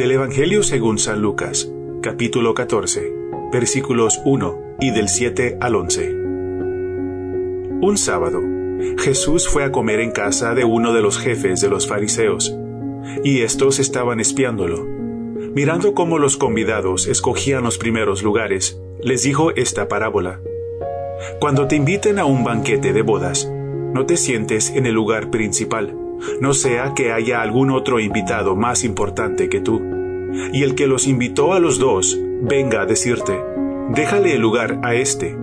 Del Evangelio según San Lucas, capítulo 14, versículos 1 y del 7 al 11. Un sábado, Jesús fue a comer en casa de uno de los jefes de los fariseos, y estos estaban espiándolo. Mirando cómo los convidados escogían los primeros lugares, les dijo esta parábola. Cuando te inviten a un banquete de bodas, no te sientes en el lugar principal, no sea que haya algún otro invitado más importante que tú, y el que los invitó a los dos venga a decirte, déjale el lugar a este,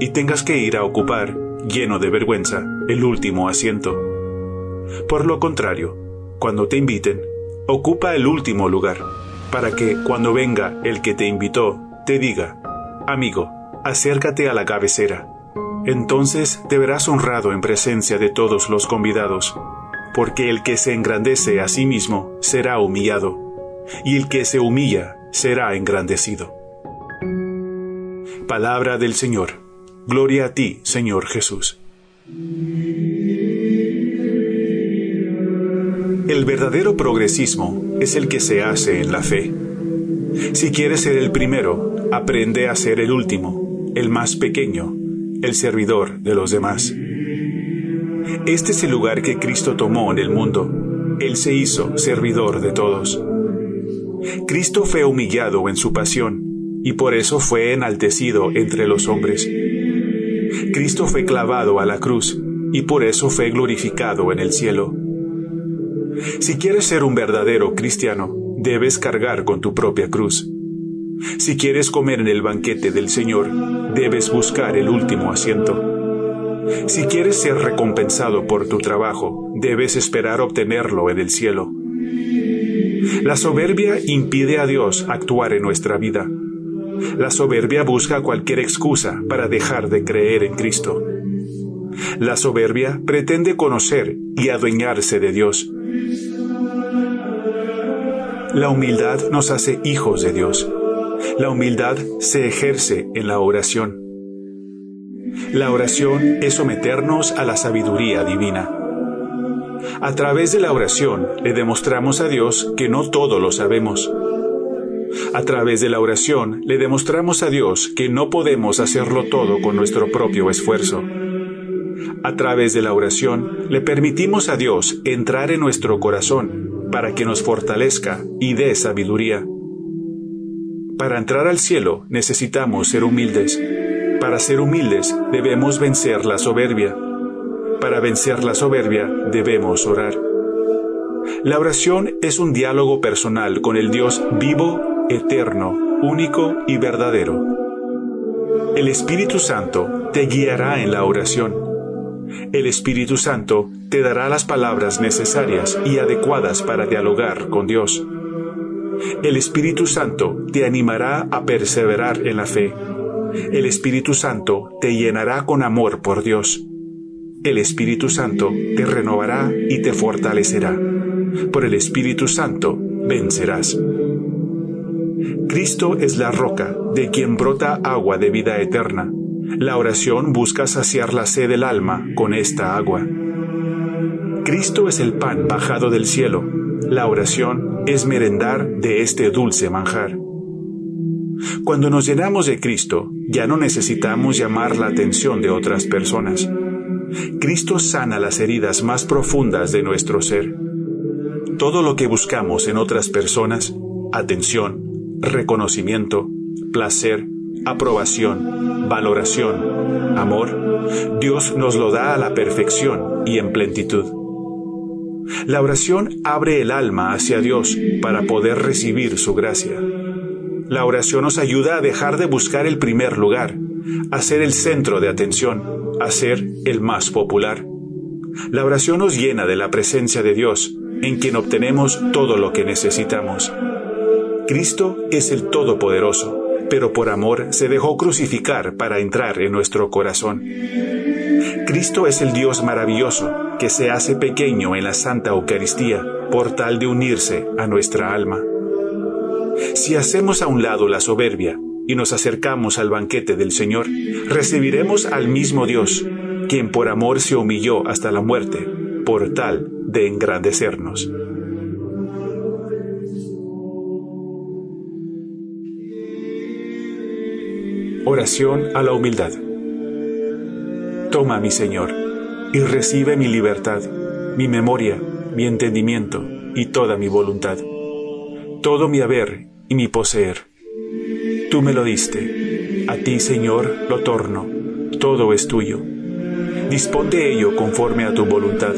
y tengas que ir a ocupar, lleno de vergüenza, el último asiento. Por lo contrario, cuando te inviten, ocupa el último lugar, para que cuando venga el que te invitó, te diga, amigo, acércate a la cabecera. Entonces te verás honrado en presencia de todos los convidados, porque el que se engrandece a sí mismo será humillado, y el que se humilla será engrandecido. Palabra del Señor. Gloria a ti, Señor Jesús. El verdadero progresismo es el que se hace en la fe. Si quieres ser el primero, aprende a ser el último, el más pequeño, el servidor de los demás. Este es el lugar que Cristo tomó en el mundo. Él se hizo servidor de todos. Cristo fue humillado en su pasión y por eso fue enaltecido entre los hombres. Cristo fue clavado a la cruz y por eso fue glorificado en el cielo. Si quieres ser un verdadero cristiano, debes cargar con tu propia cruz. Si quieres comer en el banquete del Señor, debes buscar el último asiento. Si quieres ser recompensado por tu trabajo, debes esperar obtenerlo en el cielo. La soberbia impide a Dios actuar en nuestra vida. La soberbia busca cualquier excusa para dejar de creer en Cristo. La soberbia pretende conocer y adueñarse de Dios. La humildad nos hace hijos de Dios. La humildad se ejerce en la oración. La oración es someternos a la sabiduría divina. A través de la oración le demostramos a Dios que no todo lo sabemos. A través de la oración le demostramos a Dios que no podemos hacerlo todo con nuestro propio esfuerzo. A través de la oración le permitimos a Dios entrar en nuestro corazón para que nos fortalezca y dé sabiduría. Para entrar al cielo necesitamos ser humildes. Para ser humildes debemos vencer la soberbia. Para vencer la soberbia debemos orar. La oración es un diálogo personal con el Dios vivo, eterno, único y verdadero. El Espíritu Santo te guiará en la oración. El Espíritu Santo te dará las palabras necesarias y adecuadas para dialogar con Dios. El Espíritu Santo te animará a perseverar en la fe. El Espíritu Santo te llenará con amor por Dios. El Espíritu Santo te renovará y te fortalecerá. Por el Espíritu Santo vencerás. Cristo es la roca de quien brota agua de vida eterna. La oración busca saciar la sed del alma con esta agua. Cristo es el pan bajado del cielo. La oración es merendar de este dulce manjar. Cuando nos llenamos de Cristo, ya no necesitamos llamar la atención de otras personas. Cristo sana las heridas más profundas de nuestro ser. Todo lo que buscamos en otras personas, atención, reconocimiento, placer, aprobación, valoración, amor, Dios nos lo da a la perfección y en plenitud. La oración abre el alma hacia Dios para poder recibir su gracia. La oración nos ayuda a dejar de buscar el primer lugar, a ser el centro de atención, a ser el más popular. La oración nos llena de la presencia de Dios, en quien obtenemos todo lo que necesitamos. Cristo es el Todopoderoso, pero por amor se dejó crucificar para entrar en nuestro corazón. Cristo es el Dios maravilloso que se hace pequeño en la Santa Eucaristía por tal de unirse a nuestra alma. Si hacemos a un lado la soberbia y nos acercamos al banquete del Señor, recibiremos al mismo Dios, quien por amor se humilló hasta la muerte, por tal de engrandecernos. Oración a la humildad. Toma mi Señor y recibe mi libertad, mi memoria, mi entendimiento y toda mi voluntad todo mi haber y mi poseer. Tú me lo diste, a ti, Señor, lo torno, todo es tuyo. Disponte ello conforme a tu voluntad.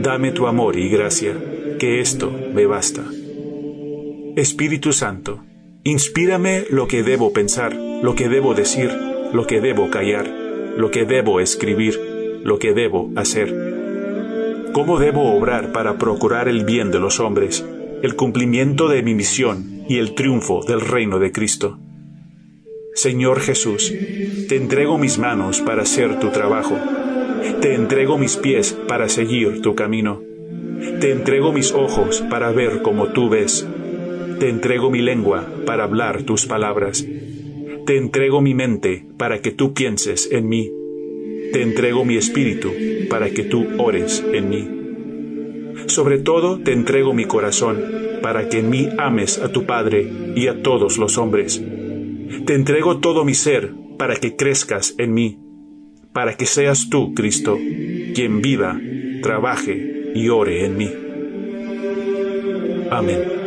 Dame tu amor y gracia, que esto me basta. Espíritu Santo, inspírame lo que debo pensar, lo que debo decir, lo que debo callar, lo que debo escribir, lo que debo hacer. ¿Cómo debo obrar para procurar el bien de los hombres, el cumplimiento de mi misión y el triunfo del reino de Cristo? Señor Jesús, te entrego mis manos para hacer tu trabajo. Te entrego mis pies para seguir tu camino. Te entrego mis ojos para ver como tú ves. Te entrego mi lengua para hablar tus palabras. Te entrego mi mente para que tú pienses en mí. Te entrego mi espíritu para que tú ores en mí. Sobre todo te entrego mi corazón para que en mí ames a tu Padre y a todos los hombres. Te entrego todo mi ser para que crezcas en mí, para que seas tú, Cristo, quien viva, trabaje y ore en mí. Amén.